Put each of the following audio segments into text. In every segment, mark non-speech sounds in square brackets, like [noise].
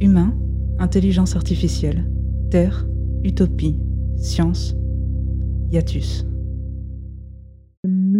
Humain, intelligence artificielle, terre, utopie, science, hiatus.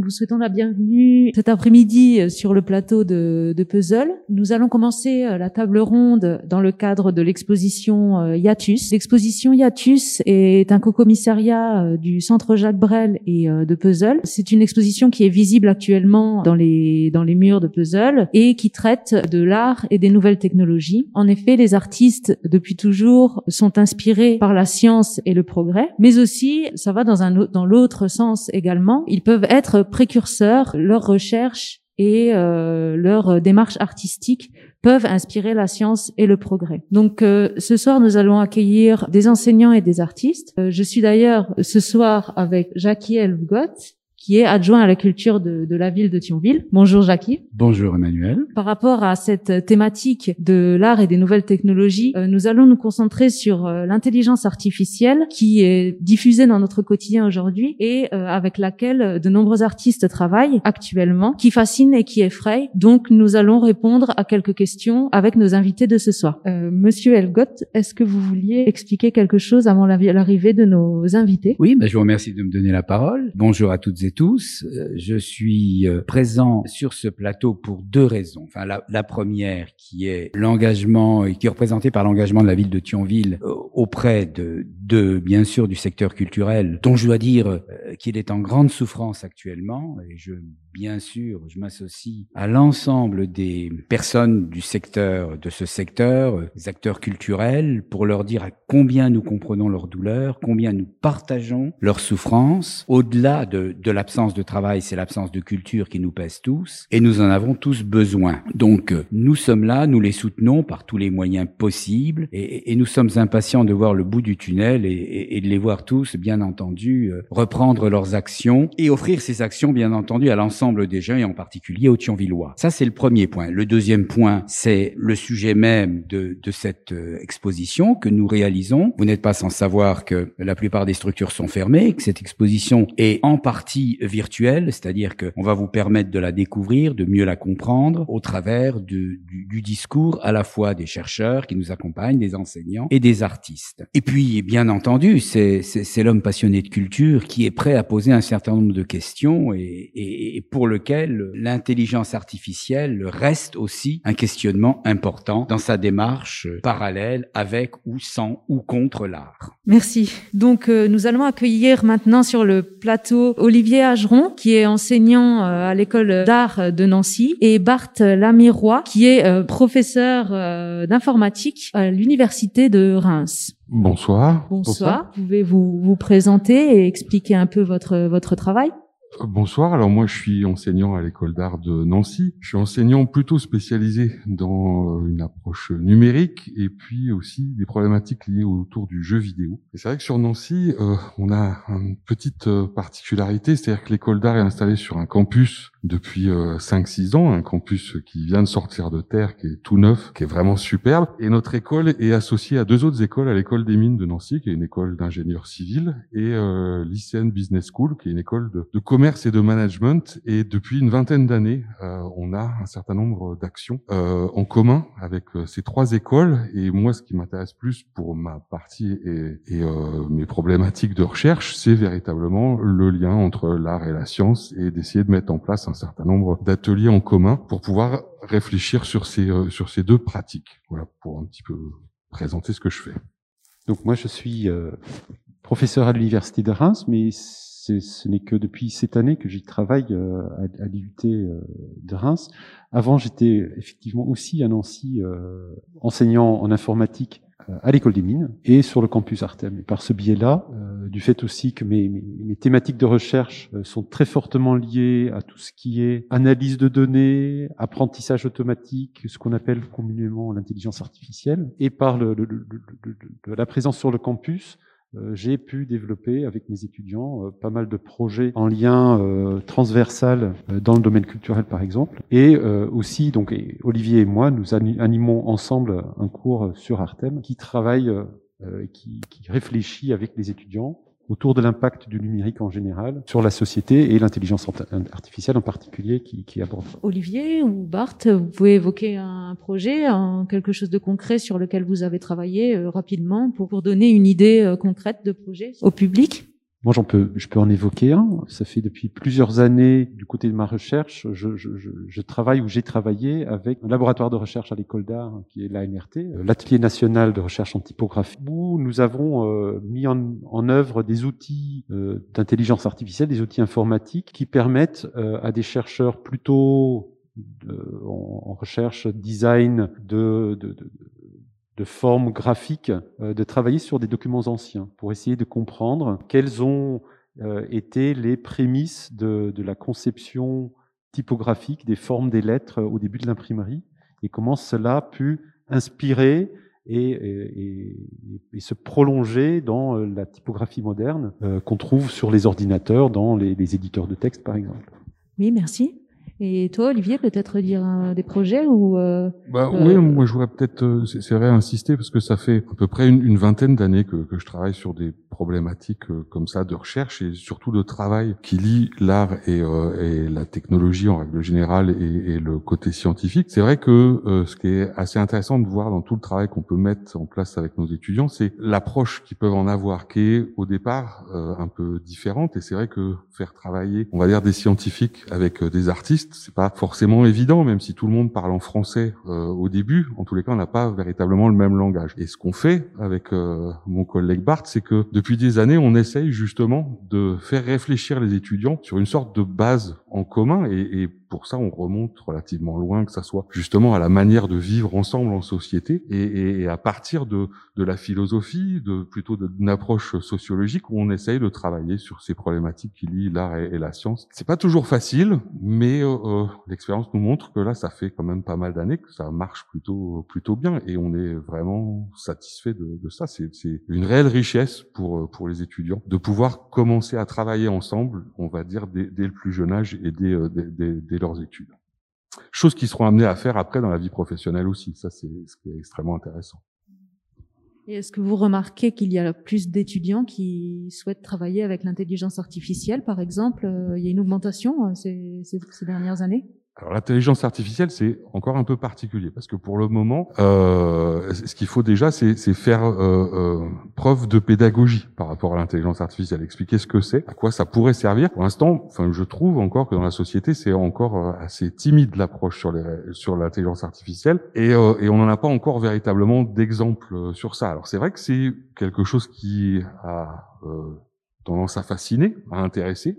Vous souhaitons la bienvenue cet après-midi euh, sur le plateau de, de, Puzzle. Nous allons commencer euh, la table ronde dans le cadre de l'exposition euh, Hiatus. L'exposition Hiatus est un co-commissariat du Centre Jacques Brel et de Puzzle. C'est une exposition qui est visible actuellement dans les, dans les murs de Puzzle et qui traite de l'art et des nouvelles technologies. En effet, les artistes, depuis toujours, sont inspirés par la science et le progrès, mais aussi, ça va dans, un, dans l'autre sens également, ils peuvent être précurseurs, leurs recherches et euh, leur démarche artistique peuvent inspirer la science et le progrès. Donc euh, ce soir, nous allons accueillir des enseignants et des artistes. Euh, je suis d'ailleurs ce soir avec Jackie Elvgott, qui est adjoint à la culture de, de, la ville de Thionville. Bonjour Jackie. Bonjour Emmanuel. Par rapport à cette thématique de l'art et des nouvelles technologies, euh, nous allons nous concentrer sur euh, l'intelligence artificielle qui est diffusée dans notre quotidien aujourd'hui et euh, avec laquelle de nombreux artistes travaillent actuellement, qui fascine et qui effraie. Donc nous allons répondre à quelques questions avec nos invités de ce soir. Monsieur Elgott, est-ce que vous vouliez expliquer quelque chose avant l'arrivée de nos invités? Oui, ben, je vous remercie de me donner la parole. Bonjour à toutes et tous. Euh, je suis euh, présent sur ce plateau pour deux raisons. Enfin, la, la première qui est l'engagement et qui est représentée par l'engagement de la ville de Thionville euh, auprès de, de, bien sûr, du secteur culturel, dont je dois dire qu'il est en grande souffrance actuellement. Et je, bien sûr, je m'associe à l'ensemble des personnes du secteur, de ce secteur, des acteurs culturels, pour leur dire à combien nous comprenons leur douleur, combien nous partageons leur souffrance, au-delà de, de la l'absence de travail, c'est l'absence de culture qui nous pèse tous, et nous en avons tous besoin. Donc, euh, nous sommes là, nous les soutenons par tous les moyens possibles, et, et nous sommes impatients de voir le bout du tunnel et, et, de les voir tous, bien entendu, euh, reprendre leurs actions et offrir ces actions, bien entendu, à l'ensemble des gens et en particulier aux Thionvillois. Ça, c'est le premier point. Le deuxième point, c'est le sujet même de, de cette euh, exposition que nous réalisons. Vous n'êtes pas sans savoir que la plupart des structures sont fermées, que cette exposition est en partie virtuelle, c'est-à-dire qu'on va vous permettre de la découvrir, de mieux la comprendre au travers du, du, discours à la fois des chercheurs qui nous accompagnent, des enseignants et des artistes. Et puis, bien entendu, c'est l'homme passionné de culture qui est prêt à poser un certain nombre de questions et, et, et pour lequel l'intelligence artificielle reste aussi un questionnement important dans sa démarche parallèle avec ou sans ou contre l'art. Merci. Donc, euh, nous allons accueillir maintenant sur le plateau Olivier Ageron, qui est enseignant euh, à l'école d'art de Nancy, et Bart Lamirois, qui est euh, professeur euh, d'informatique à l'université de Reims. Bonsoir. Bonsoir. Pouvez-vous vous présenter et expliquer un peu votre votre travail Bonsoir, alors moi je suis enseignant à l'école d'art de Nancy. Je suis enseignant plutôt spécialisé dans euh, une approche numérique et puis aussi des problématiques liées autour du jeu vidéo. Et c'est vrai que sur Nancy, euh, on a une petite euh, particularité, c'est-à-dire que l'école d'art est installée sur un campus depuis 5-6 ans, un campus qui vient de sortir de terre, qui est tout neuf, qui est vraiment superbe. Et notre école est associée à deux autres écoles, à l'école des mines de Nancy, qui est une école d'ingénieurs civils, et euh, l'ICN Business School, qui est une école de, commerce et de management. Et depuis une vingtaine d'années, euh, on a un certain nombre d'actions euh, en commun avec euh, ces trois écoles. Et moi, ce qui m'intéresse plus pour ma partie et, et euh, mes problématiques de recherche, c'est véritablement le lien entre l'art et la science et d'essayer de mettre en place certain nombre d'ateliers en commun pour pouvoir réfléchir sur ces, euh, sur ces deux pratiques. Voilà, pour un petit peu présenter ce que je fais. Donc moi, je suis professeur à l'université de Reims, mais ce n'est que depuis cette année que j'y travaille euh, à, à euh, de Reims. Avant, j'étais effectivement aussi à Nancy euh, enseignant en informatique à l'école des mines et sur le campus Artem. Et par ce biais-là, du fait aussi que mes, mes, thématiques de recherche sont très fortement liées à tout ce qui est analyse de données, apprentissage automatique, ce qu'on appelle communément l'intelligence artificielle, et par le, le, le, la présence sur le campus, euh, j'ai pu développer avec mes étudiants euh, pas mal de projets en lien euh, transversal dans le domaine culturel par exemple. Et aussi donc Olivier et moi nous animons ensemble un cours sur Artem qui travaille qui, qui réfléchit avec les étudiants autour de l'impact du numérique en général sur la société et l'intelligence artificielle en particulier qui, qui aborde. Olivier ou Bart, vous pouvez évoquer un projet, un, quelque chose de concret sur lequel vous avez travaillé euh, rapidement pour, pour donner une idée euh, concrète de projet? Au public? Moi, j'en peux, je peux en évoquer un. Ça fait depuis plusieurs années, du côté de ma recherche, je, je, je, travaille ou j'ai travaillé avec un laboratoire de recherche à l'école d'art qui est l'ANRT, euh, l'atelier national de recherche en typographie, où nous avons euh, mis en, en, œuvre des outils euh, d'intelligence artificielle, des outils informatiques qui permettent euh, à des chercheurs plutôt de, en, en, recherche design de, de, de de forme graphique, euh, de travailler sur des documents anciens pour essayer de comprendre quelles ont euh, été les prémices de, la conception typographique des formes des lettres au début de l'imprimerie et comment cela a pu inspirer et, se prolonger dans euh, la typographie moderne euh, qu'on trouve sur les ordinateurs, dans les, les éditeurs de texte par exemple. Oui, merci. Et toi, Olivier, peut-être dire euh, des projets ou euh, bah, euh, Oui, moi je voudrais peut-être, euh, c'est vrai, insister parce que ça fait à peu près une, une vingtaine d'années que, que, je travaille sur des problématiques comme ça de recherche et surtout de travail qui lie l'art et, et, la technologie en règle générale et, et le côté scientifique. C'est vrai que ce qui est assez intéressant de voir dans tout le travail qu'on peut mettre en place avec nos étudiants, c'est l'approche qu'ils peuvent en avoir, qui est au départ un peu différente. Et c'est vrai que faire travailler, on va dire, des scientifiques avec des artistes c'est pas forcément évident, même si tout le monde parle en français euh, au début. En tous les cas, on n'a pas véritablement le même langage. Et ce qu'on fait avec euh, mon collègue Bart, c'est que depuis des années, on essaye justement de faire réfléchir les étudiants sur une sorte de base en commun et, et pour ça, on remonte relativement loin, que ça soit justement à la manière de vivre ensemble en société, et, et à partir de, de, la philosophie, de plutôt d'une approche sociologique, où on essaye de travailler sur ces problématiques qui lient l'art et, la science. C'est pas toujours facile, mais euh, euh, l'expérience nous montre que là, ça fait quand même pas mal d'années que ça marche plutôt plutôt bien, et on est vraiment satisfait de, de ça. C'est une réelle richesse pour pour les étudiants de pouvoir commencer à travailler ensemble, on va dire dès, dès le plus jeune âge et dès, dès, dès, leurs études. Choses qui seront amenées à faire après dans la vie professionnelle aussi. Ça, c'est ce qui est extrêmement intéressant. Est-ce que vous remarquez qu'il y a plus d'étudiants qui souhaitent travailler avec l'intelligence artificielle, par exemple? Il y a une augmentation euh, ces dernières années? Alors l'intelligence artificielle, c'est encore un peu particulier parce que pour le moment, euh, ce qu'il faut déjà, c'est faire euh, euh, preuve de pédagogie par rapport à l'intelligence artificielle, expliquer ce que c'est, à quoi ça pourrait servir. Pour l'instant, enfin, je trouve encore que dans la société, c'est encore euh, assez timide l'approche sur sur l'intelligence artificielle et, euh, et on n'en a pas encore véritablement d'exemple euh, sur ça. Alors c'est vrai que c'est quelque chose qui a tendance à fasciner, à intéresser,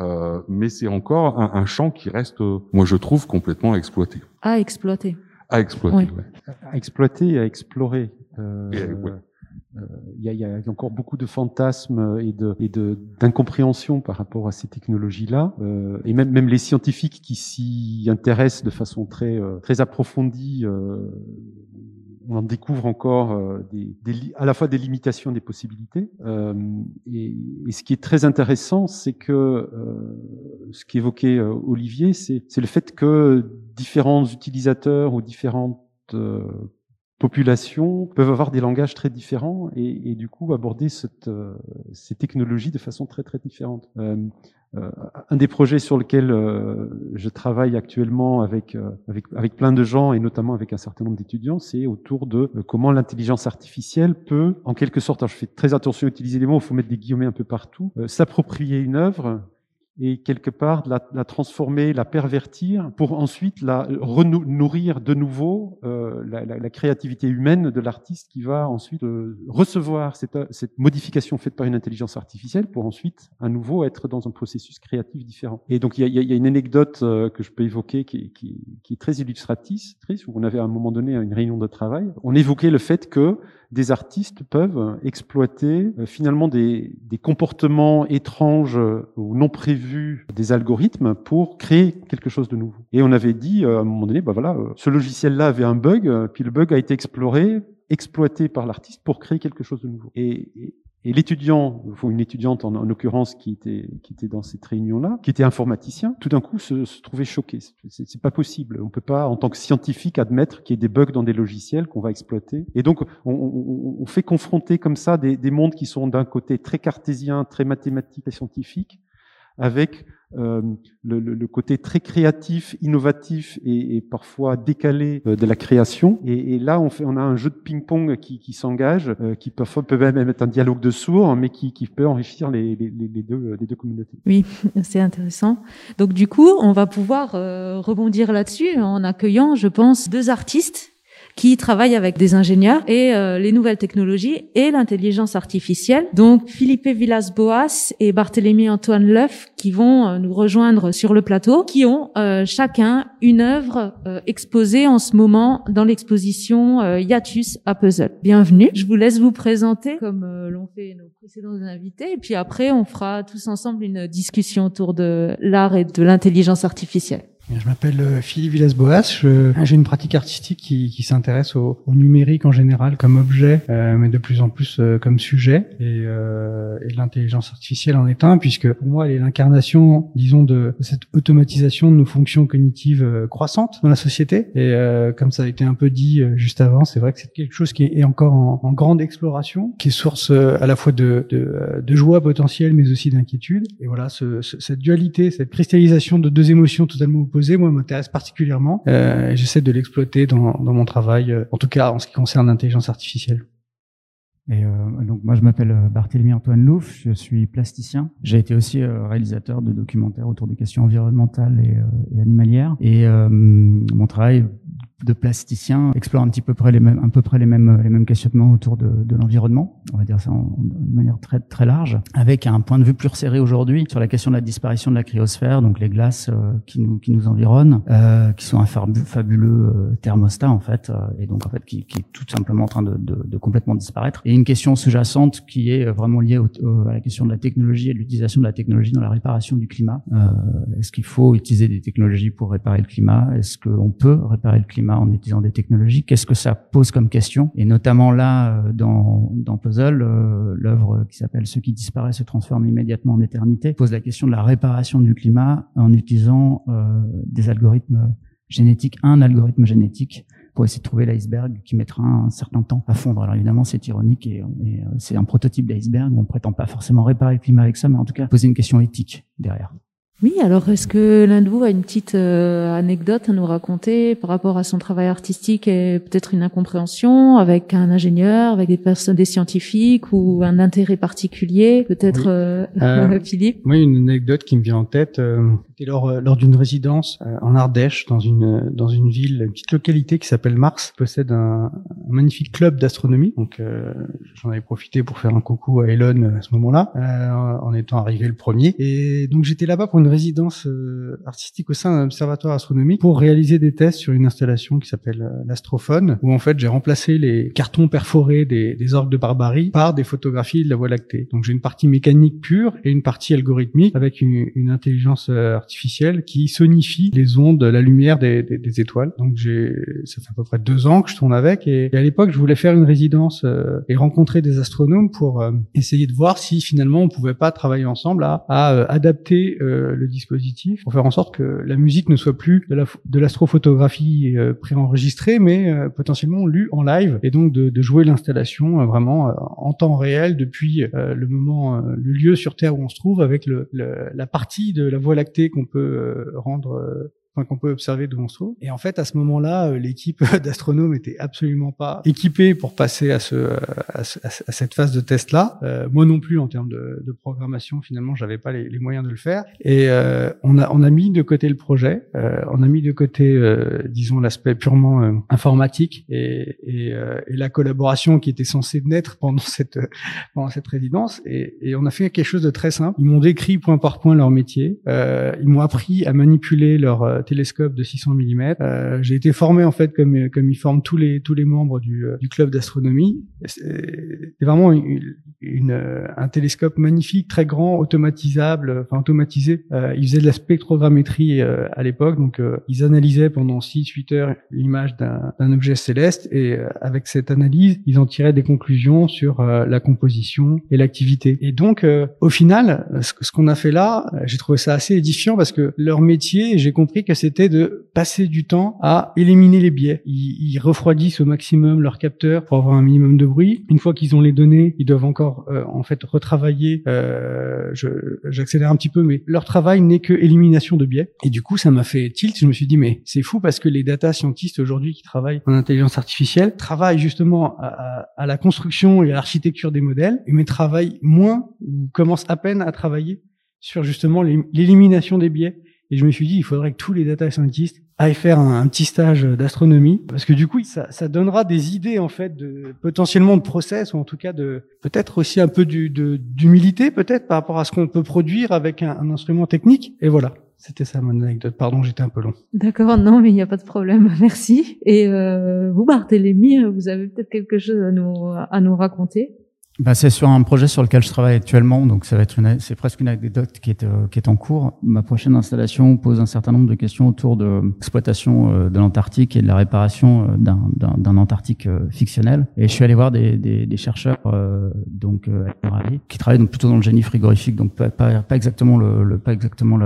euh, mais c'est encore un, un, champ qui reste, euh, moi je trouve, complètement exploité. À exploiter. À exploiter, oui. ouais. À exploiter et à explorer. Euh, et, ouais. Il euh, y, y, a encore beaucoup de fantasmes et de et d'incompréhension par rapport à ces technologies-là, euh, et même même les scientifiques qui s'y intéressent de façon très euh, très approfondie on en découvre encore euh, des, des, à la fois des limitations des possibilités. Euh, et, ce qui est très intéressant, c'est que euh, ce qu'évoquait Olivier, c'est le fait que différents utilisateurs ou différentes populations peuvent avoir des langages très différents et, et du coup aborder cette, ces technologies de façon très très différente. Un des projets sur lequel euh, je travaille actuellement avec, euh, avec, avec plein de gens et notamment avec un certain nombre d'étudiants, c'est autour de comment l'intelligence artificielle peut, en quelque sorte, je fais très attention à utiliser les mots, il faut mettre des guillemets un peu partout, s'approprier une œuvre et quelque part la, la, transformer, la pervertir, pour ensuite la renourrir de nouveau euh, la, la, la, créativité humaine de l'artiste qui va ensuite euh, recevoir cette, cette, modification faite par une intelligence artificielle pour ensuite à nouveau être dans un processus créatif différent. Et donc il y a, y a, une anecdote euh, que je peux évoquer qui, qui, qui est très illustratrice, où on avait à un moment donné une réunion de travail, on évoquait le fait que des artistes peuvent exploiter euh, finalement des, des, comportements étranges ou non prévus des algorithmes pour créer quelque chose de nouveau. Et on avait dit euh, à un moment donné, bah voilà, euh, ce logiciel-là avait un bug, puis le bug a été exploré, exploité par l'artiste pour créer quelque chose de nouveau. Et, l'étudiant, une étudiante en, l'occurrence qui était, qui était dans cette réunion-là, qui était informaticien, tout d'un coup se, trouvait choqué. C'est pas possible. On peut pas, en tant que scientifique, admettre qu'il y ait des bugs dans des logiciels qu'on va exploiter. Et donc, on, fait confronter comme ça des, des mondes qui sont d'un côté très cartésien, très mathématique et scientifique, avec euh, le, le, côté très créatif, innovatif et, et parfois décalé euh, de la création. Et, et, là, on, fait, on a un jeu de ping-pong qui, qui s'engage, euh, qui parfois peut même être un dialogue de sourds, mais qui, qui peut enrichir les, les, les, deux, les deux communautés. Oui, [laughs] c'est intéressant. Donc du coup, on va pouvoir euh, rebondir là-dessus en accueillant, je pense, deux artistes qui travaille avec des ingénieurs et euh, les nouvelles technologies et l'intelligence artificielle. Donc Philippe Villas-Boas et Barthélémy Antoine Leuf qui vont euh, nous rejoindre sur le plateau, qui ont euh, chacun une œuvre exposée en ce moment dans l'exposition Yatus à Puzzle. Bienvenue. Je vous laisse vous présenter comme l'ont fait nos précédents invités et puis après on fera tous ensemble une discussion autour de l'art et de l'intelligence artificielle. Je m'appelle euh, Philippe Villas-Boas. J'ai une pratique artistique qui, qui s'intéresse au, au, numérique en général comme objet, euh, mais de plus en plus euh, comme sujet. Et, euh, et l'intelligence artificielle en est un, puisque pour moi, elle est l'incarnation, disons, de cette automatisation de nos fonctions cognitives croissantes dans la société. Et comme ça a été un peu dit juste avant, c'est vrai que c'est quelque chose qui est encore en, en, grande exploration, qui est source à la fois de, de, de joie potentielle, mais aussi d'inquiétude. Et voilà, ce, cette dualité, cette cristallisation de deux émotions totalement opposées moi, m'intéresse particulièrement. Euh, J'essaie de l'exploiter dans, dans, mon travail, euh, en tout cas en ce qui concerne l'intelligence artificielle. Et euh, donc moi je m'appelle euh, Barthélemy Antoine Louf, je suis plasticien. J'ai été aussi réalisateur de documentaires autour des questions environnementales et, et animalières. Et mon travail de plasticien explore un petit peu près les mêmes, un peu près les mêmes, les mêmes questionnements autour de, de l'environnement. On va dire ça de manière très, très large, avec un point de vue plus resserré aujourd'hui sur la question de la disparition de la cryosphère, donc les glaces euh, qui nous, qui nous environnent, euh, qui sont un fabuleux euh, thermostat en fait, euh, et donc en fait qui, qui, est tout simplement en train de, de, de, complètement disparaître. Et une question sous-jacente qui est vraiment liée au, à la question de la technologie et de l'utilisation de la technologie dans la réparation du climat. Est-ce qu'il faut utiliser des technologies pour réparer le climat? Est-ce qu'on peut réparer le climat? En utilisant des technologies. Qu'est-ce que ça pose comme question? Et notamment là, euh, dans, dans Puzzle, euh, l'œuvre qui s'appelle Ce qui disparaît se transforme immédiatement en éternité, pose la question de la réparation du climat en utilisant euh, des algorithmes génétiques, un algorithme génétique pour essayer de trouver l'iceberg qui mettra un certain temps à fondre. Alors évidemment, c'est ironique et, et c'est un prototype d'iceberg. On prétend pas forcément réparer le climat avec ça, mais en tout cas poser une question éthique derrière. Oui, alors est-ce que l'un de vous a une petite euh, anecdote à nous raconter par rapport à son travail artistique et peut-être une incompréhension avec un ingénieur, avec des personnes, des scientifiques ou un intérêt particulier, peut-être euh, euh, [laughs] Philippe? Oui, une anecdote qui me vient en tête. C'était lors, lors d'une résidence en Ardèche, dans une dans une ville, une petite localité qui s'appelle Mars, possède un, un magnifique club d'astronomie. Donc j'en avais profité pour faire un coucou à Elon à ce moment-là, en étant arrivé le premier. Et donc j'étais là-bas pour une résidence euh, artistique au sein d'un observatoire astronomique pour réaliser des tests sur une installation qui s'appelle euh, l'astrophone, où en fait j'ai remplacé les cartons perforés des, des orgues de barbarie par des photographies de la Voie lactée. Donc j'ai une partie mécanique pure et une partie algorithmique avec une, une intelligence euh, artificielle qui sonifie les ondes, la lumière des, des, des, étoiles. Donc j'ai, ça fait à peu près deux ans que je tourne avec et, à l'époque je voulais faire une résidence et rencontrer des astronomes pour essayer de voir si finalement on pouvait pas travailler ensemble à, à adapter le dispositif pour faire en sorte que la musique ne soit plus de l'astrophotographie euh, préenregistrée, mais euh, potentiellement lue en live, et donc de, de jouer l'installation euh, vraiment en temps réel depuis le moment, le lieu sur Terre où on se trouve, avec le, la partie de la Voie lactée qu'on peut rendre qu'on peut observer d'où on se. Et en fait, à ce moment-là, euh, l'équipe [laughs] d'astronomes était absolument pas équipée pour passer à, ce, euh, à, cette phase de test-là. Euh, moi non plus, en termes de, programmation, finalement, j'avais pas les, moyens de le faire. Et on a on a mis de côté le projet, on a mis de côté, disons, l'aspect purement informatique et, et, et, la collaboration qui était censée naître pendant [laughs] cette pendant cette résidence. Et, on a fait quelque chose de très simple. Ils m'ont décrit point par point leur métier. ils m'ont appris à manipuler leur télescope de 600 mm. Euh, j'ai été formé en fait comme comme ils forment tous les tous les membres du, euh, du club d'astronomie. C'est vraiment une, une, un télescope magnifique, très grand, automatisable, enfin automatisé. Euh, ils faisaient de la spectrogrammétrie euh, à l'époque, donc euh, ils analysaient pendant 6-8 heures l'image d'un objet céleste et avec cette analyse, ils en tiraient des conclusions sur la composition et l'activité. Et donc, au final, ce qu'on a fait là, j'ai trouvé ça assez édifiant parce que leur métier, j'ai compris que c'était de passer du temps à éliminer les biais. Ils, ils, refroidissent au maximum leurs capteurs pour avoir un minimum de bruit. Une fois qu'ils ont les données, ils doivent encore en fait retravailler. Euh, J'accélère un petit peu, mais leur travail n'est que élimination de biais. Et du coup, ça m'a fait tilt. Je me suis dit, mais c'est fou parce que les data scientists aujourd'hui qui travaillent en intelligence artificielle travaillent justement à, à la construction et à l'architecture des modèles, mais travaillent moins ou commencent à peine à travailler sur justement l'élimination des biais. Et je me suis dit, il faudrait que tous les data scientists aillent faire un, petit stage d'astronomie, parce que du coup, ça, ça, donnera des idées en fait de potentiellement de process ou en tout cas de peut-être aussi un peu d'humilité peut-être par rapport à ce qu'on peut produire avec un, un instrument technique. Et voilà. C'était ça mon anecdote. Pardon, j'étais un peu long. D'accord, non, mais il n'y a pas de problème. [laughs] Merci. Et euh, vous, Barthélémy, vous avez peut-être quelque chose à nous à nous raconter bah, c'est sur un projet sur lequel je travaille actuellement, donc ça va être c'est presque une anecdote qui est euh, qui est en cours. Ma prochaine installation pose un certain nombre de questions autour de l'exploitation euh, de l'Antarctique et de la réparation euh, d'un, Antarctique fictionnel. Et je suis allé voir des, des, des chercheurs donc qui travaillent donc plutôt dans le génie frigorifique, donc pas, pas, pas exactement le, le, pas exactement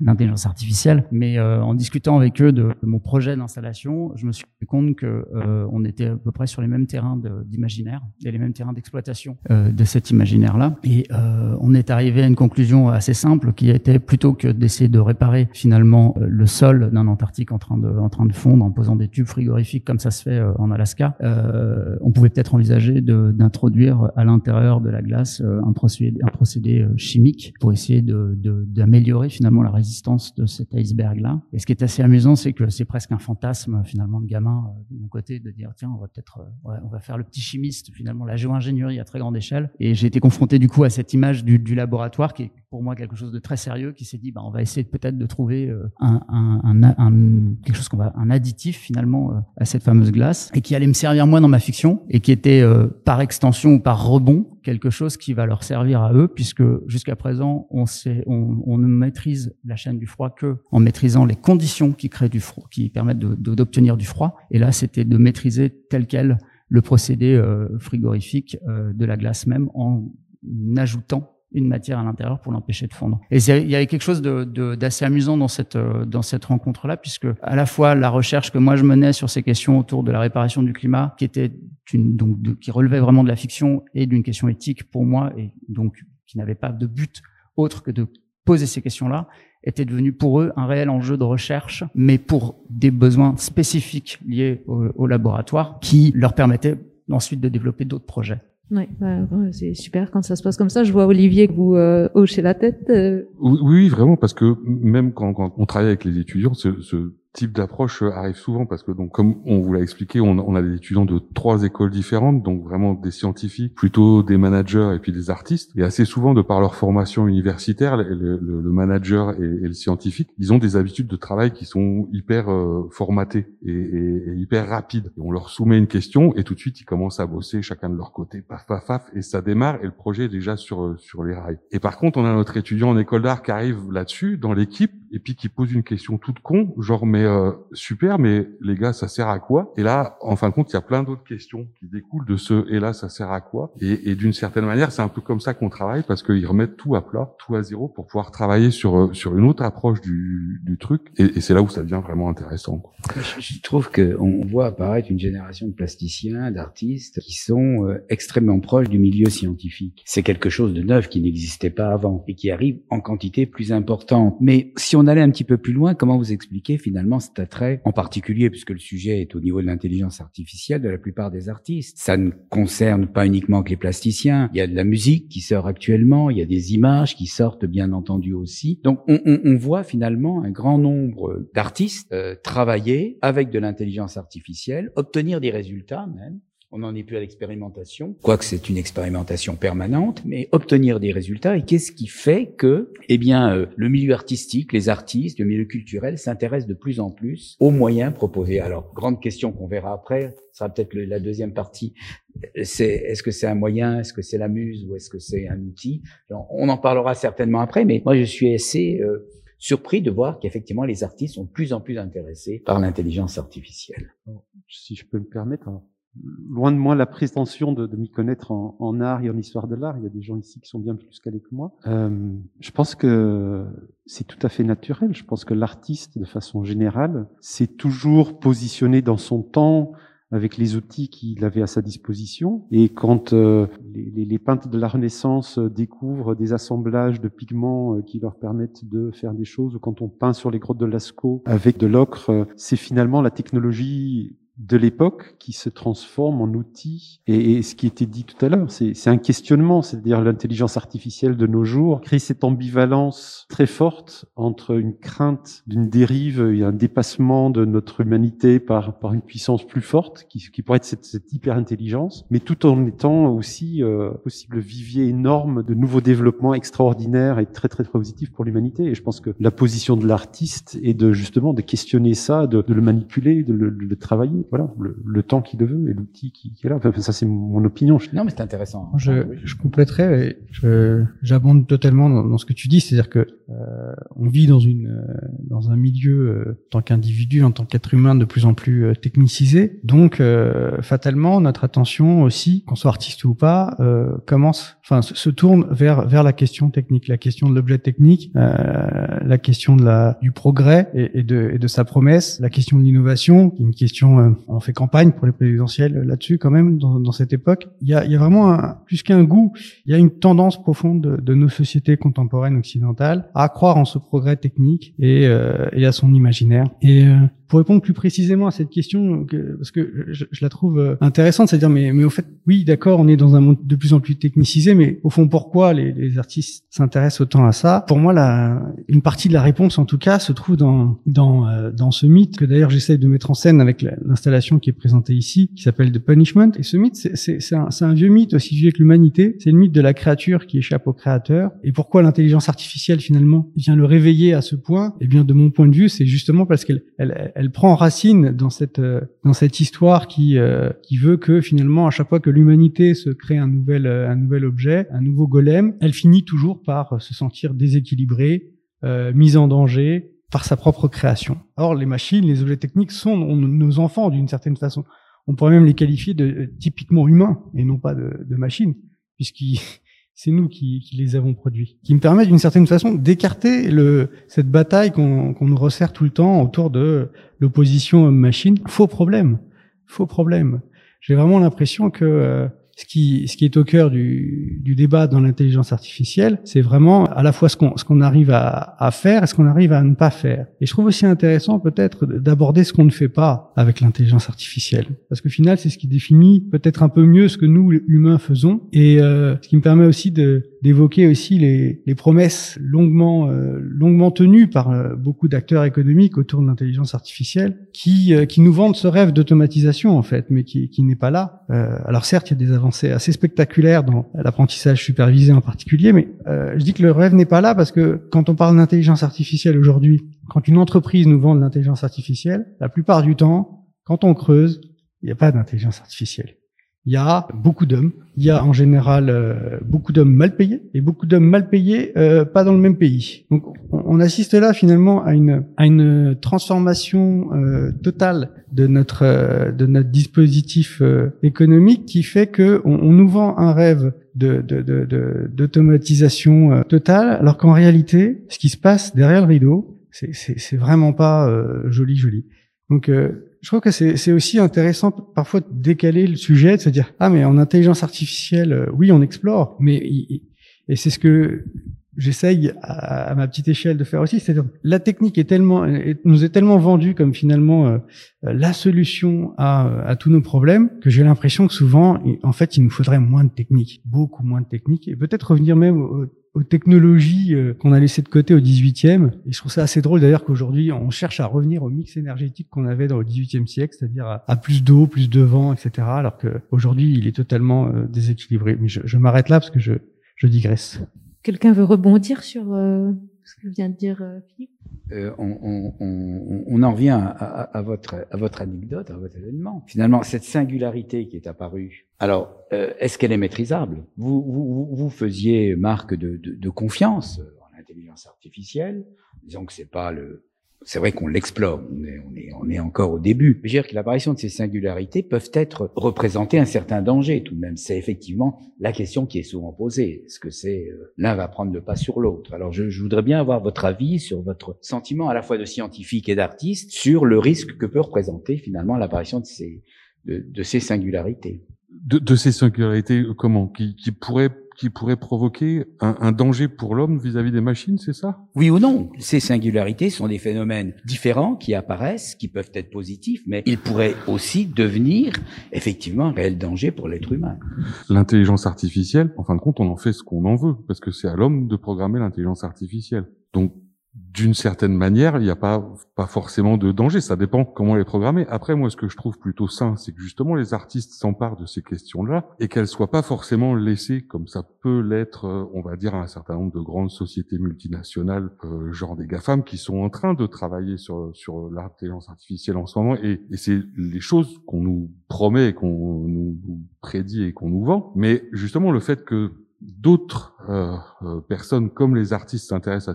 l'intelligence artificielle, mais en discutant avec eux de, de, mon projet d'installation, je me suis rendu compte que on était à peu près sur les mêmes terrains d'imaginaire et les mêmes terrains d'exploitation euh, de cet imaginaire-là. Et euh, on est arrivé à une conclusion assez simple qui était plutôt que d'essayer de réparer finalement euh, le sol d'un Antarctique en train de en train de fondre en posant des tubes frigorifiques comme ça se fait en Alaska, on pouvait peut-être envisager d'introduire à l'intérieur de la glace un procédé, un procédé chimique pour essayer de d'améliorer finalement la résistance de cet iceberg-là. Et ce qui est assez amusant, c'est que c'est presque un fantasme finalement de gamin de mon côté de dire tiens on va peut-être on va faire le petit chimiste finalement la géo-ingénierie à très d'échelle. Et j'ai été confronté du coup à cette image du, laboratoire qui est pour moi quelque chose de très sérieux, qui s'est dit bah, on va essayer peut-être de trouver euh, un, quelque chose qu'on va un additif finalement euh, à cette fameuse glace et qui allait me servir moi dans ma fiction et qui était euh, par extension ou par rebond quelque chose qui va leur servir à eux puisque jusqu'à présent on sait on, ne maîtrise la chaîne du froid que en maîtrisant les conditions qui créent du froid, qui permettent d'obtenir du froid. Et là c'était de maîtriser tel quel le procédé euh, frigorifique euh, de la glace même en ajoutant une matière à l'intérieur pour l'empêcher de fondre. Et il y avait quelque chose d'assez amusant dans cette euh, dans cette rencontre-là, puisque à la fois la recherche que moi je menais sur ces questions autour de la réparation du climat, qui était une, donc qui relevait vraiment de la fiction et d'une question éthique pour moi, et donc qui n'avait pas de but autre que de poser ces questions-là, était devenu pour eux un réel enjeu de recherche, mais pour des besoins spécifiques liés au, laboratoire qui leur permettaient ensuite de développer d'autres projets. Oui, bah, c'est super quand ça se passe comme ça. Je vois Olivier que vous euh, hochez la tête. Euh. Oui, oui, vraiment, parce que même quand, quand on travaille avec les étudiants, ce, ce type d'approche euh, arrive souvent parce que donc comme on vous l'a expliqué, on, on, a des étudiants de trois écoles différentes, donc vraiment des scientifiques, plutôt des managers et puis des artistes. Et assez souvent, de par leur formation universitaire, le, le, le manager et, et, le scientifique, ils ont des habitudes de travail qui sont hyper euh, formatées et, et, hyper rapides. on leur soumet une question et tout de suite ils commencent à bosser chacun de leur côté, paf paf paf, et ça démarre et le projet est déjà sur euh, sur les rails. Et par contre, on a notre étudiant en école d'art qui arrive là-dessus dans l'équipe et puis qui pose une question toute con, genre mais euh, super, mais les gars, ça sert à quoi? Et là, en fin de compte, il y a plein d'autres questions qui découlent de ce et là, ça sert à quoi? Et, d'une certaine manière, c'est un peu comme ça qu'on travaille parce qu'ils remettent tout à plat, tout à zéro pour pouvoir travailler sur euh, sur une autre approche du, du truc. Et, c'est là où ça devient vraiment intéressant. Je, trouve que on voit apparaître une génération de plasticiens, d'artistes qui sont euh, extrêmement proches du milieu scientifique. C'est quelque chose de neuf qui n'existait pas avant et qui arrive en quantité plus importante. Mais si on allait un petit peu plus loin, comment vous expliquer finalement cet attrait, en particulier puisque le sujet est au niveau de l'intelligence artificielle de la plupart des artistes. Ça ne concerne pas uniquement que les plasticiens. Il y a de la musique qui sort actuellement, il y a des images qui sortent bien entendu aussi. Donc on, on, on voit finalement un grand nombre d'artistes euh, travailler avec de l'intelligence artificielle, obtenir des résultats même on n'en est plus à l'expérimentation, quoique c'est une expérimentation permanente, mais obtenir des résultats. Et qu'est-ce qui fait que, eh bien, euh, le milieu artistique, les artistes, le milieu culturel s'intéressent de plus en plus aux moyens proposés. Alors, grande question qu'on verra après, ce sera peut-être la deuxième partie. C'est est-ce que c'est un moyen, est-ce que c'est la muse ou est-ce que c'est un outil? On en parlera certainement après, mais moi je suis assez euh, surpris de voir qu'effectivement les artistes sont de plus en plus intéressés par l'intelligence artificielle. Si je peux me permettre, loin de moi la prétention de, de m'y connaître en, en, art et en histoire de l'art. Il y a des gens ici qui sont bien plus calés que moi. Euh, je pense que c'est tout à fait naturel. Je pense que l'artiste, de façon générale, s'est toujours positionné dans son temps avec les outils qu'il avait à sa disposition. Et quand euh, les, les, peintres de la Renaissance découvrent des assemblages de pigments euh, qui leur permettent de faire des choses, ou quand on peint sur les grottes de Lascaux avec de l'ocre, euh, c'est finalement la technologie de l'époque qui se transforme en outil. Et, ce qui était dit tout à l'heure, c'est un questionnement, c'est-à-dire l'intelligence artificielle de nos jours crée cette ambivalence très forte entre une crainte d'une dérive et un dépassement de notre humanité par, par une puissance plus forte, qui, qui pourrait être cette, cette hyper-intelligence, mais tout en étant aussi euh, possible vivier énorme de nouveaux développements extraordinaires et très très, positifs pour l'humanité. Et je pense que la position de l'artiste est de justement de questionner ça, de, de le manipuler, de le, de le travailler voilà, le, temps qu'il veut et l'outil qui, qui, est là. Enfin, ça, c'est mon opinion. Non, mais c'est intéressant. Je, je compléterai, j'abonde totalement dans, ce que tu dis, c'est-à-dire que euh, on vit dans une euh, dans un milieu euh, en tant qu'individu, en tant qu'être humain, de plus en plus euh, technicisé. Donc, fatalement, notre attention aussi, qu'on soit artiste ou pas, commence, enfin, se, tourne vers vers la question technique, la question de l'objet technique, la question de la du progrès et, et, de, et de sa promesse, la question de l'innovation, qui est une question on fait campagne pour les présidentielles là-dessus quand même dans, dans, cette époque. Il y a, y a vraiment un, plus qu'un goût, il y a une tendance profonde de, de, nos sociétés contemporaines occidentales à croire en ce progrès technique et, euh, et à son imaginaire. Et euh, pour répondre plus précisément à cette question, que, parce que je, je, la trouve euh, intéressante, c'est-à-dire, mais, mais au fait, oui, d'accord, on est dans un monde de plus en plus technicisé, mais au fond, pourquoi les, les artistes s'intéressent autant à ça? Pour moi, la, une partie de la réponse, en tout cas, se trouve dans dans euh, dans ce mythe que d'ailleurs j'essaie de mettre en scène avec l'installation qui est présentée ici, qui s'appelle The Punishment. Et ce mythe, c'est un, un vieux mythe aussi vieux que l'humanité. C'est le mythe de la créature qui échappe au créateur. Et pourquoi l'intelligence artificielle finalement vient le réveiller à ce point? Eh bien, de mon point de vue, c'est justement parce qu'elle elle, elle prend racine dans cette euh, dans cette histoire qui euh, qui veut que finalement à chaque fois que l'humanité se crée un nouvel euh, un nouvel objet, un nouveau golem, elle finit toujours par se sentir déséquilibrée, mise en danger par sa propre création. Or les machines, les objets techniques sont nos enfants d'une certaine façon. On pourrait même les qualifier de typiquement humains et non pas de, de machines, puisqu'ils c'est nous qui, qui, les avons produits, qui me permet d'une certaine façon d'écarter le, cette bataille qu'on nous resserre tout le temps autour de l'opposition homme-machine. Faux problème, faux problème. J'ai vraiment l'impression que euh, ce qui, ce qui est au cœur du, du débat dans l'intelligence artificielle, c'est vraiment à la fois ce qu'on ce qu'on arrive à, à, faire et ce qu'on arrive à ne pas faire. Et je trouve aussi intéressant peut-être d'aborder ce qu'on ne fait pas avec l'intelligence artificielle, parce qu'au final, c'est ce qui définit peut-être un peu mieux ce que nous humains faisons, et euh, ce qui me permet aussi de d'évoquer aussi les, les, promesses longuement euh, longuement tenues par euh, beaucoup d'acteurs économiques autour de l'intelligence artificielle, qui euh, qui nous vendent ce rêve d'automatisation en fait, mais qui qui n'est pas là. alors certes, il y a des avancées assez spectaculaires dans l'apprentissage supervisé en particulier, mais je dis que le rêve n'est pas là parce que quand on parle d'intelligence artificielle aujourd'hui, quand une entreprise nous vend de l'intelligence artificielle, la plupart du temps, quand on creuse, il n'y a pas d'intelligence artificielle il y a beaucoup d'hommes. Il y a en général euh, beaucoup d'hommes mal payés et beaucoup d'hommes mal payés euh, pas dans le même pays. Donc on, assiste là finalement à une à une transformation euh, totale de notre euh, de notre dispositif économique qui fait que on, nous vend un rêve de d'automatisation de, de, totale alors qu'en réalité ce qui se passe derrière le rideau c'est c'est vraiment pas joli joli. Donc je crois que c'est aussi intéressant parfois de décaler le sujet, de se dire ah mais en intelligence artificielle, euh, oui on explore, mais et c'est ce que j'essaye à, ma petite échelle de faire aussi, c'est-à-dire la technique est tellement nous est tellement vendue comme finalement euh, la solution à, à, tous nos problèmes que j'ai l'impression que souvent en fait il nous faudrait moins de technique, beaucoup moins de technique et peut-être revenir même aux technologies euh, qu'on a laissées de côté au 18e. Et je trouve ça assez drôle d'ailleurs qu'aujourd'hui, on cherche à revenir au mix énergétique qu'on avait dans le 18e siècle, c'est-à-dire à, plus d'eau, plus de vent, etc. Alors qu'aujourd'hui, il est totalement euh, déséquilibré. Mais je, je m'arrête là parce que je, je digresse. Quelqu'un veut rebondir sur euh, ce que vient de dire Philippe? Euh, on, on, on, en revient à, à, votre, à votre anecdote, à votre événement. Finalement, cette singularité qui est apparue, alors, euh, est-ce qu'elle est maîtrisable? Vous, vous, vous, faisiez marque de, de, de confiance en l'intelligence artificielle, disons que c'est pas le, c'est vrai qu'on l'explore, on est, on, est, on est encore au début. Je veux dire que l'apparition de ces singularités peuvent être représenter un certain danger tout de même. C'est effectivement la question qui est souvent posée. Est-ce que c'est euh, l'un va prendre le pas sur l'autre? Alors je, je, voudrais bien avoir votre avis sur votre sentiment à la fois de scientifique et d'artiste sur le risque que peut représenter finalement l'apparition de ces, de, de ces singularités. De, de, ces singularités, comment? Qui, qui pourraient qui pourrait provoquer un, un danger pour l'homme vis-à-vis des machines, c'est ça? Oui ou non Ces singularités sont des phénomènes différents qui apparaissent, qui peuvent être positifs, mais ils pourraient aussi devenir effectivement un réel danger pour l'être humain. L'intelligence artificielle, en fin de compte, on en fait ce qu'on en veut, parce que c'est à l'homme de programmer l'intelligence artificielle. Donc d'une certaine manière, il n'y a pas pas forcément de danger. Ça dépend comment les programmer. Après, moi, ce que je trouve plutôt sain, c'est que justement les artistes s'emparent de ces questions-là et qu'elles soient pas forcément laissées comme ça peut l'être, euh, on va dire, à un certain nombre de grandes sociétés multinationales, euh, genre des GAFAM, qui sont en train de travailler sur sur l'intelligence artificielle en ce moment. Et, et c'est les choses qu'on nous promet, qu'on nous prédit et qu'on nous vend. Mais justement, le fait que d'autres euh, euh, personnes comme les artistes s'intéressent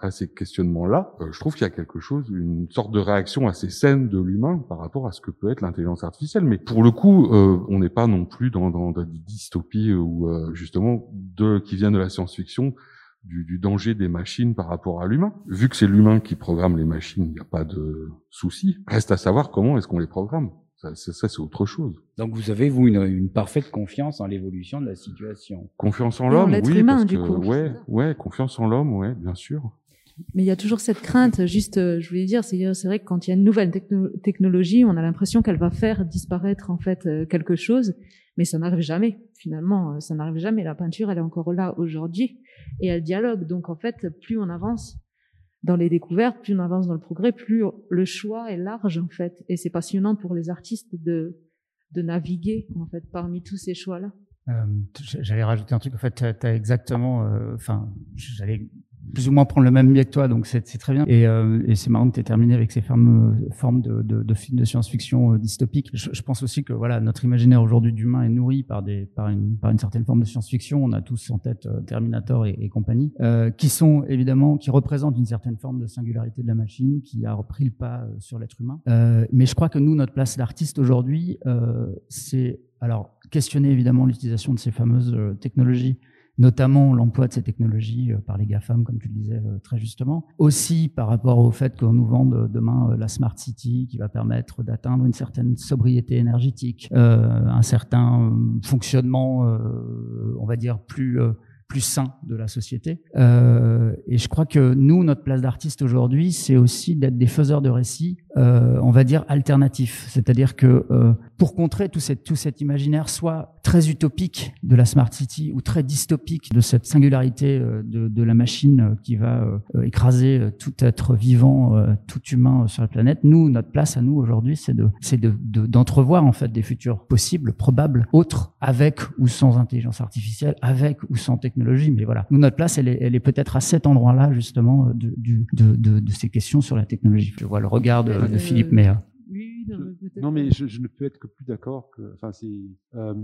à ces questionnements-là, euh, je trouve qu'il y a quelque chose, une sorte de réaction assez saine de l'humain par rapport à ce que peut être l'intelligence artificielle. Mais pour le coup, on n'est pas non plus dans, dans, dans des dystopies ou justement de qui viennent de la science-fiction. Du, du, danger des machines par rapport à l'humain. Vu que c'est l'humain qui programme les machines, il n'y a pas de souci. Reste à savoir comment est-ce qu'on les programme. Ça, c'est autre chose. Donc vous avez vous une, une parfaite confiance en l'évolution de la situation. Confiance en l'homme, oui, humain, du coup. ouais, ouais, confiance en l'homme, ouais, bien sûr. Mais il y a toujours cette crainte. Juste, euh, je voulais dire, c'est vrai que quand il y a une nouvelle technologie, on a l'impression qu'elle va faire disparaître en fait euh, quelque chose, mais ça n'arrive jamais. Finalement, euh, ça n'arrive jamais. La peinture, elle est encore là aujourd'hui et elle dialogue. Donc en fait, plus on avance, dans les découvertes, plus on avance dans le progrès, plus le choix est large en fait. Et c'est passionnant pour les artistes de, naviguer en fait parmi tous ces choix-là. Euh, j'allais rajouter un truc. En fait, tu as, exactement. Euh, enfin, j'allais plus ou moins prendre le même biais que toi, donc c'est très bien. Et, euh, et c'est marrant que tu aies terminé avec ces fameuses formes de, de, de films de science-fiction euh, dystopiques. Je, je, pense aussi que voilà, notre imaginaire aujourd'hui d'humain est nourri par, des, par, une, par une certaine forme de science-fiction. On a tous en tête euh, Terminator et, compagnie, euh, qui sont évidemment, qui représentent une certaine forme de singularité de la machine, qui a repris le pas euh, sur l'être humain. mais je crois que nous, notre place d'artiste aujourd'hui, c'est alors questionner évidemment l'utilisation de ces fameuses technologies notamment l'emploi de ces technologies euh, par les GAFAM, comme tu le disais euh, très justement. Aussi par rapport au fait qu'on nous vende euh, demain la Smart City qui va permettre d'atteindre une certaine sobriété énergétique, un certain fonctionnement, on va dire, plus plus sain de la société. Euh, et je crois que nous, notre place d'artiste aujourd'hui, c'est aussi d'être des faiseurs de récits, euh, on va dire alternatifs. C'est-à-dire que euh, pour contrer tout, cette, tout cet imaginaire, soit très utopique de la smart city ou très dystopique de cette singularité euh, de, de la machine qui va euh, écraser tout être vivant, euh, tout humain sur la planète, nous, notre place à nous aujourd'hui, c'est de, c'est de, d'entrevoir en fait des futurs possibles, probables, autres, avec ou sans intelligence artificielle, avec ou sans technologie mais voilà. Nous, notre place, elle est, elle est peut-être à cet endroit-là, justement, de, de, de, de, ces questions sur la technologie. Je vois le regard de, de Philippe, mais... Euh, oui, non, mais je, je, ne peux être que plus d'accord que, enfin, c'est, euh,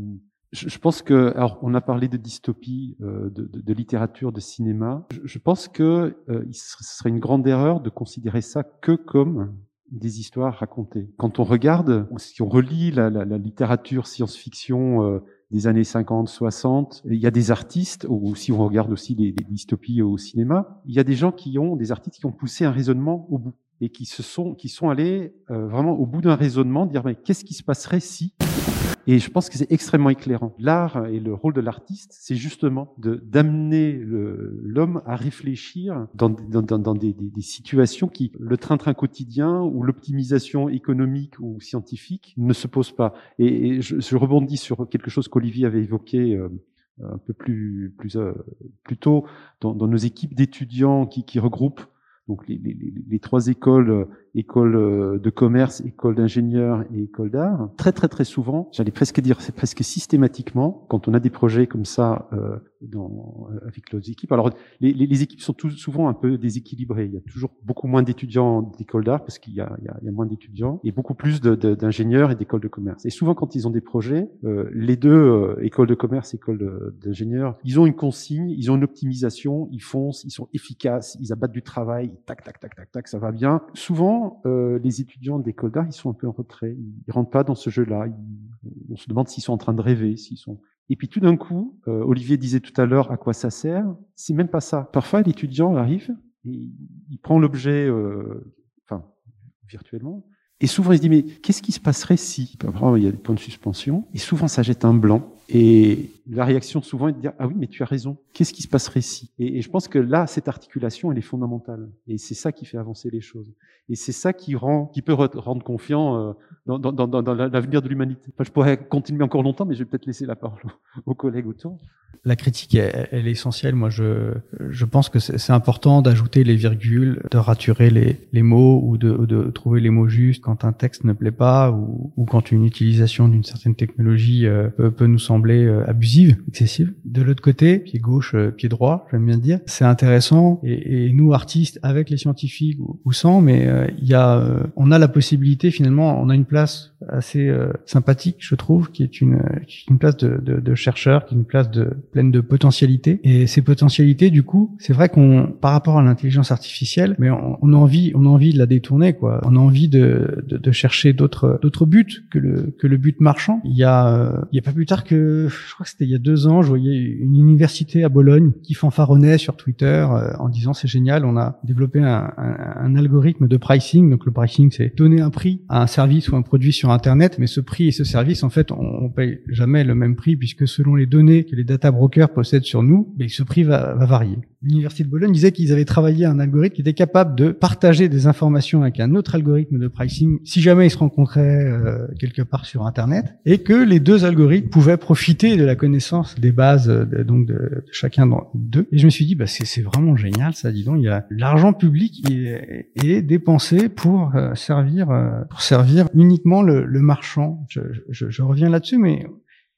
je, je, pense que, alors, on a parlé de dystopie, euh, de, de, de, littérature, de cinéma. Je, je pense que euh, ce serait une grande erreur de considérer ça que comme des histoires racontées. Quand on regarde, si on relit la, la, la littérature science-fiction euh, des années 50, 60. Il y a des artistes, ou si on regarde aussi des, dystopies au cinéma, il y a des gens qui ont, des artistes qui ont poussé un raisonnement au bout et qui se sont, qui sont allés euh, vraiment au bout d'un raisonnement, dire mais qu'est-ce qui se passerait si et je pense que c'est extrêmement éclairant. L'art et le rôle de l'artiste, c'est justement d'amener l'homme à réfléchir dans, des, situations qui, le train-train quotidien ou l'optimisation économique ou scientifique ne se pose pas. Et, je, rebondis sur quelque chose qu'Olivier avait évoqué euh, un peu plus, plus plutôt dans, dans, nos équipes d'étudiants qui, regroupent donc les, trois écoles, euh, école euh, de commerce, école d'ingénieur et école d'art, très très très souvent, j'allais presque dire, c'est presque systématiquement, quand on a des projets comme ça euh, dans, euh, avec nos équipes. Alors les, les équipes sont tout, souvent un peu déséquilibrées. Il y a toujours beaucoup moins d'étudiants d'école d'art parce qu'il y, y, y a, moins d'étudiants et beaucoup plus d'ingénieurs et d'écoles de commerce. Et souvent quand ils ont des projets, euh, les deux euh, écoles de commerce, écoles d'ingénieurs, ils ont une consigne, ils ont une optimisation, ils foncent, ils sont efficaces, ils abattent du travail, tac tac tac tac tac, ça va bien. Souvent les étudiants d'école d'art, ils sont un peu en retrait, ils rentrent pas dans ce jeu-là. On se demande s'ils sont en train de rêver, sont et puis tout d'un coup, euh, Olivier disait tout à l'heure à quoi ça sert. C'est même pas ça. Parfois, l'étudiant arrive, et il prend l'objet, euh, enfin virtuellement, et souvent il se dit mais qu'est-ce qui se passerait si? Il y a des points de suspension Et souvent ça jette un blanc. Et la réaction souvent est de dire ah oui mais tu as raison. Qu'est-ce qui se passerait si? Et, je pense que là cette articulation elle est fondamentale et c'est ça qui fait avancer les choses. Et c'est ça qui rend, qui peut rendre confiant euh, dans, dans, l'avenir de l'humanité. Je pourrais continuer encore longtemps, mais je vais peut-être laisser la parole aux collègues autour. La critique, elle, elle est essentielle. Moi, je, je pense que c'est important d'ajouter les virgules, de raturer les, les mots ou de, de, trouver les mots justes quand un texte ne plaît pas ou, ou quand une utilisation d'une certaine technologie euh, peut, peut, nous sembler euh, abusive, excessive. De l'autre côté, pied gauche, pied droit, j'aime bien dire, c'est intéressant. Et, nous, artistes, avec les scientifiques ou, sans, mais euh, il y a, euh, on a la possibilité finalement, on a une place assez euh, sympathique, je trouve, qui est une, une place de, de, de, chercheur, qui est une place de pleine de potentialités. Et ces potentialités, du coup, c'est vrai qu'on, par rapport à l'intelligence artificielle, mais on, on, a envie, on a envie de la détourner, quoi. On a envie de, de, de chercher d'autres, d'autres buts que le que le but marchand. Il y a, il y a pas plus tard que, je crois que c'était il y a deux ans, je voyais une université à Bologne qui fanfaronnait sur Twitter en disant c'est génial, on a développé un, un, un algorithme de pricing. Donc le pricing, c'est donner un prix à un service ou un produit sur Internet, mais ce prix et ce service, en fait, on, on paye jamais le même prix puisque selon les données que les data brokers possèdent sur nous, mais ce prix va, va varier. L'université de Bologne disait qu'ils avaient travaillé un algorithme qui était capable de partager des informations avec un autre algorithme de pricing si jamais ils se rencontraient euh, quelque part sur Internet, et que les deux algorithmes pouvaient profiter de la connaissance des bases de, donc de, chacun d'eux. Et je me suis dit, bah c'est vraiment génial, ça. Dis il y a l'argent public est, dépensé pour euh, servir euh, pour servir uniquement le, le marchand. Je, je, je reviens là-dessus, mais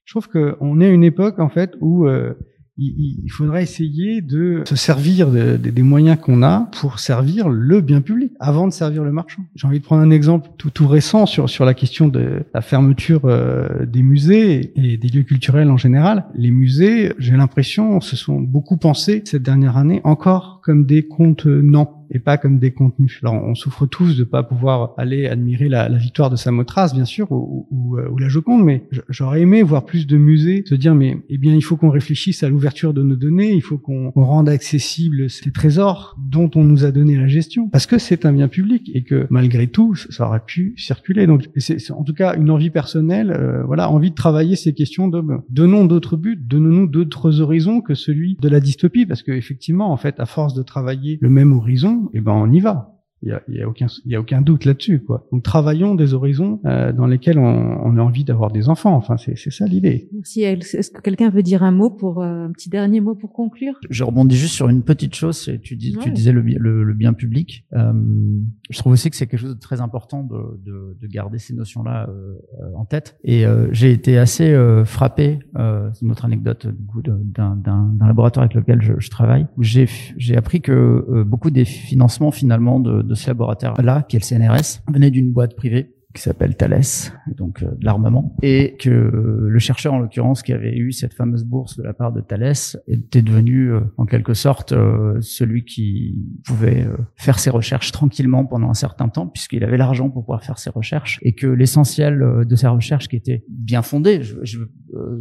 je trouve qu'on est à une époque en fait où euh, il, faudrait essayer de se servir des moyens qu'on a pour servir le bien public avant de servir le marchand. J'ai envie de prendre un exemple tout, récent sur, sur la question de la fermeture euh, des musées et des lieux culturels en général. Les musées, j'ai l'impression, se sont beaucoup pensés cette dernière année encore comme des contenants et pas comme des contenus. Alors on souffre tous de pas pouvoir aller admirer la, victoire de Samothrace, bien sûr, ou, ou, ou, la Joconde, mais j'aurais aimé voir plus de musées se dire mais eh bien il faut qu'on réfléchisse à l'ouverture de nos données, il faut qu'on rende accessible ces trésors dont on nous a donné la gestion, parce que c'est un bien public et que malgré tout ça aurait pu circuler. Donc c'est en tout cas une envie personnelle, euh, voilà, envie de travailler ces questions de donnons d'autres buts, donnons-nous d'autres horizons que celui de la dystopie, parce que effectivement en fait à force de travailler le même horizon eh ben on y va. Il y a, y a, aucun, il y a aucun doute là-dessus, quoi. Donc travaillons des horizons euh, dans lesquels on, on, a envie d'avoir des enfants. Enfin, c'est, c'est ça l'idée. Merci. Est-ce que quelqu'un veut dire un mot pour euh, un petit dernier mot pour conclure? Je rebondis juste sur une petite chose. Tu, dis, ouais. tu disais le, le, le, bien public. Euh, je trouve aussi que c'est quelque chose de très important de, de, de garder ces notions-là euh, en tête. Et euh, j'ai été assez frappé. c'est une autre anecdote du coup d'un, laboratoire avec lequel je, je travaille. J'ai, j'ai appris que beaucoup des financements finalement de de ce laboratoire-là, qui est le CNRS, venait d'une boîte privée qui s'appelle Thales, donc euh, l'armement, et que euh, le chercheur en l'occurrence qui avait eu cette fameuse bourse de la part de Thales était devenu euh, en quelque sorte celui qui pouvait faire ses recherches tranquillement pendant un certain temps puisqu'il avait l'argent pour pouvoir faire ses recherches et que l'essentiel de ses recherches qui était bien fondée, je, je,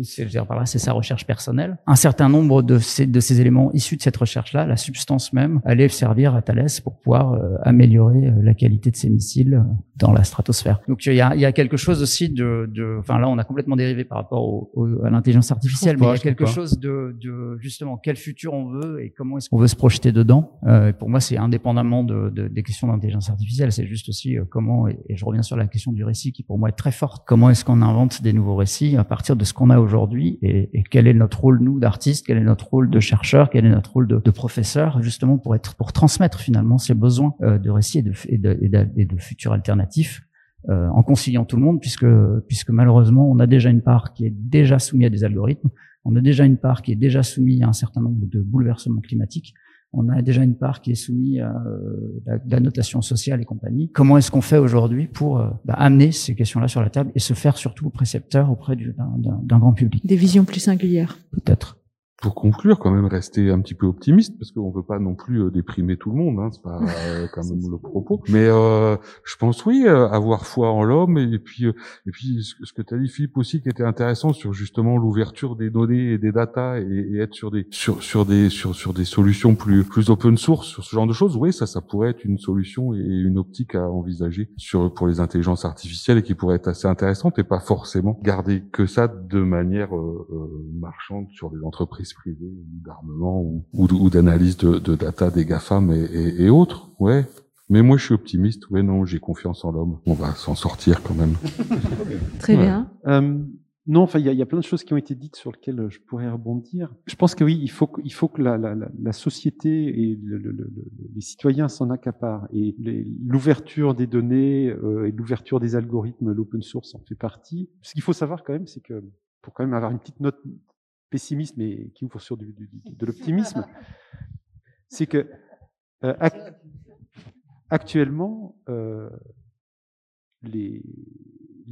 je par là, c'est sa recherche personnelle, un certain nombre de ces, de ces éléments issus de cette recherche-là, la substance même, allait servir à Thales pour pouvoir améliorer la qualité de ses missiles dans la stratosphère. Donc il y a, il y a quelque chose aussi de, de, enfin là on a complètement dérivé par rapport au, au, à l'intelligence artificielle, mais il y a quelque chose de, de, justement quel futur on veut et comment est-ce qu'on veut se projeter dedans. Euh, pour moi c'est indépendamment de, de, des questions d'intelligence artificielle, c'est juste aussi euh, comment et, je reviens sur la question du récit qui pour moi est très forte. Comment est-ce qu'on invente des nouveaux récits à partir de ce qu'on a aujourd'hui et, et, quel est notre rôle nous d'artistes, quel est notre rôle de chercheur, quel est notre rôle de, de professeur, justement pour être pour transmettre finalement ces besoins euh, de récits et de, et de, et de, et de futurs alternatifs euh, en conciliant tout le monde, puisque puisque malheureusement on a déjà une part qui est déjà soumise à des algorithmes, on a déjà une part qui est déjà soumise à un certain nombre de bouleversements climatiques on a déjà une part qui est soumise à euh, la, notation sociale et compagnie. Comment est-ce qu'on fait aujourd'hui pour euh, bah, amener ces questions-là sur la table et se faire surtout précepteur auprès d'un grand public? Des visions plus singulières. Peut-être pour conclure, quand même rester un petit peu optimiste, parce qu'on veut pas non plus euh, déprimer tout le monde, hein, c'est pas [laughs] euh, quand même le propos. Mais euh, je pense oui, euh, avoir foi en l'homme, et, puis et puis ce, que tu as dit Philippe aussi, qui était intéressant sur justement l'ouverture des données et des data, et, et, être sur des sur sur des sur sur des solutions plus plus open source sur ce genre de choses. Oui, ça ça pourrait être une solution et une optique à envisager sur pour les intelligences artificielles et qui pourrait être assez intéressante et pas forcément garder que ça de manière marchande sur les entreprises privé d'armement ou, ou, d'analyse de, de, data des GAFAM et, et, et, autres. Ouais. Mais moi, je suis optimiste. Ouais, non, j'ai confiance en l'homme. On va s'en sortir quand même. [laughs] Très bien. Euh, non, enfin, il y a, y a, plein de choses qui ont été dites sur lesquelles je pourrais rebondir. Je pense que oui, il faut, il faut que la, la, la société et le, le, le, les citoyens s'en accaparent. Et l'ouverture des données euh, et l'ouverture des algorithmes, l'open source en fait partie. Ce qu'il faut savoir quand même, c'est que pour quand même avoir une petite note pessimisme et qui ouvre sur de l'optimisme, c'est que euh, actuellement, euh, les,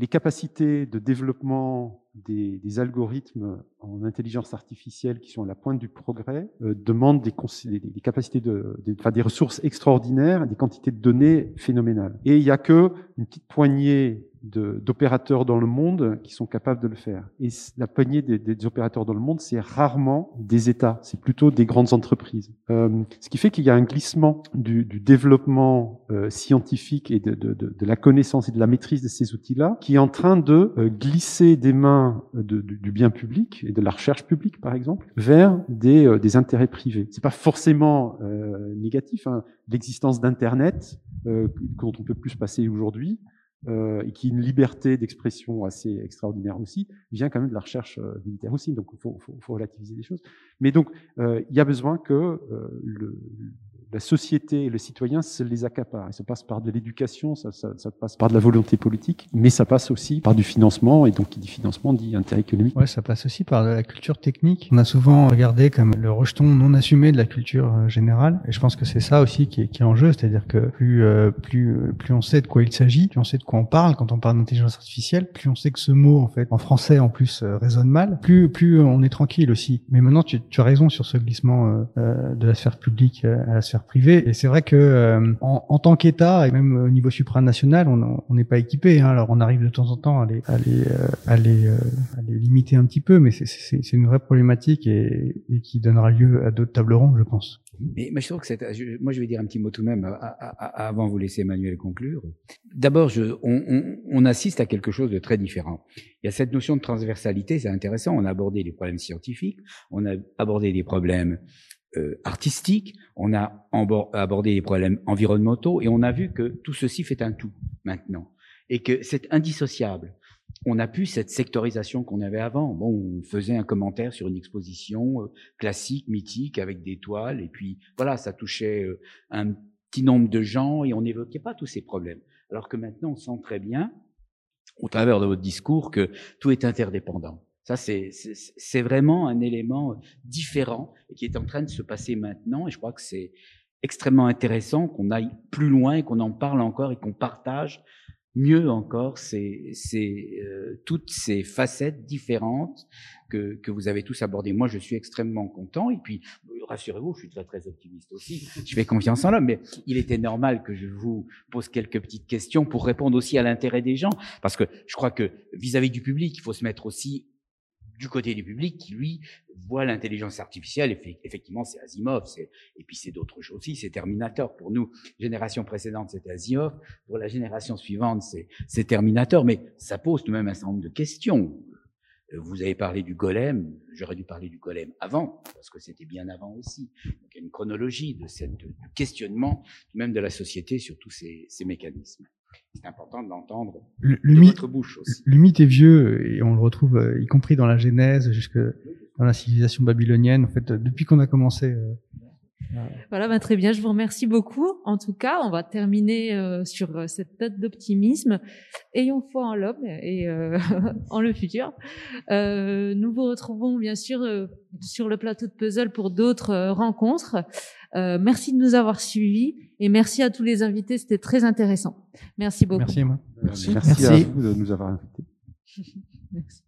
capacités de développement des, algorithmes en intelligence artificielle qui sont à la pointe du progrès euh, demandent des, des, capacités de, des, enfin, des ressources extraordinaires, des quantités de données phénoménales. Et il n'y a que une petite poignée d'opérateurs dans le monde qui sont capables de le faire. Et la poignée des, des opérateurs dans le monde, c'est rarement des États, c'est plutôt des grandes entreprises. Euh, ce qui fait qu'il y a un glissement du, du développement euh, scientifique et de, de, de, la connaissance et de la maîtrise de ces outils-là, qui est en train de euh, glisser des mains du, du, bien public et de la recherche publique, par exemple, vers des, euh, des intérêts privés. C'est pas forcément négatif. Hein. L'existence d'Internet, dont on peut plus se passer aujourd'hui, euh, et qui est une liberté d'expression assez extraordinaire aussi, vient quand même de la recherche euh, militaire aussi. Donc, il faut, faut, faut, relativiser les choses. Mais donc, euh, il y a besoin que euh, le, la société et le citoyen se les accapare. Et ça passe par de l'éducation, ça, ça, ça, passe par de la volonté politique, mais ça passe aussi par du financement. Et donc, qui dit financement dit intérêt économique. Ouais, ça passe aussi par la culture technique. On a souvent regardé comme le rejeton non assumé de la culture euh, générale. Et je pense que c'est ça aussi qui est, qui est en jeu, c'est-à-dire que plus euh, plus plus on sait de quoi il s'agit, plus on sait de quoi on parle quand on parle d'intelligence artificielle, plus on sait que ce mot en fait en français en plus euh, résonne mal, plus plus on est tranquille aussi. Mais maintenant, tu, tu as raison sur ce glissement de la sphère publique à la sphère privée. Et c'est vrai que euh, en, tant qu'État et même au niveau supranational, on n'est pas équipé. Hein. Alors on arrive de temps en temps à les, euh, euh, limiter un petit peu, mais c'est une vraie problématique et, qui donnera lieu à d'autres tables rondes, je pense. Mais, mais, je trouve que c'est, moi je vais dire un petit mot tout de même avant de vous laisser Emmanuel conclure. D'abord, on, on, on, assiste à quelque chose de très différent. Il y a cette notion de transversalité, c'est intéressant. On a abordé les problèmes scientifiques, on a abordé des problèmes euh, artistique, on a abordé les problèmes environnementaux et on a vu que tout ceci fait un tout maintenant et que c'est indissociable. On n'a plus cette sectorisation qu'on avait avant. Bon, on faisait un commentaire sur une exposition euh, classique, mythique, avec des toiles, et puis voilà, ça touchait euh, un petit nombre de gens et on n'évoquait pas tous ces problèmes. Alors que maintenant, on sent très bien, au travers de votre discours, que tout est interdépendant. Ça, c'est vraiment un élément différent et qui est en train de se passer maintenant. Et je crois que c'est extrêmement intéressant qu'on aille plus loin, qu'on en parle encore et qu'on partage mieux encore c'est euh, toutes ces facettes différentes que, que vous avez tous abordées. Moi, je suis extrêmement content et puis rassurez-vous, je suis très très optimiste aussi. Je fais confiance en l'homme, mais il était normal que je vous pose quelques petites questions pour répondre aussi à l'intérêt des gens, parce que je crois que vis-à-vis -vis du public, il faut se mettre aussi du côté du public qui, lui, voit l'intelligence artificielle, effectivement, c'est Asimov, et puis c'est d'autres choses aussi, c'est Terminator. Pour nous, génération précédente, c'était Asimov, pour la génération suivante, c'est Terminator, mais ça pose tout de même un certain nombre de questions. Euh, vous avez parlé du golem, j'aurais dû parler du golem avant, parce que c'était bien avant aussi. Donc il y a une chronologie de ce questionnement, même de la société sur tous ces mécanismes. C'est important de l'entendre Le, de le mythe, votre bouche aussi. le mythe est vieux et on le retrouve euh, y compris dans la Genèse jusque dans la civilisation babylonienne. En fait, euh, depuis qu'on a commencé. euh, Voilà, ben très bien. Je vous remercie beaucoup. En tout cas, on va terminer euh, sur cette note d'optimisme. Ayons foi en l'homme et euh, [laughs] en le futur. Euh, nous vous retrouvons bien sûr euh, sur le plateau de Puzzle pour d'autres euh, rencontres. Euh, merci de nous avoir suivis et merci à tous les invités. C'était très intéressant. Merci beaucoup. Merci Emma. Merci. Merci à vous de nous avoir invités. [laughs] [laughs] Merci.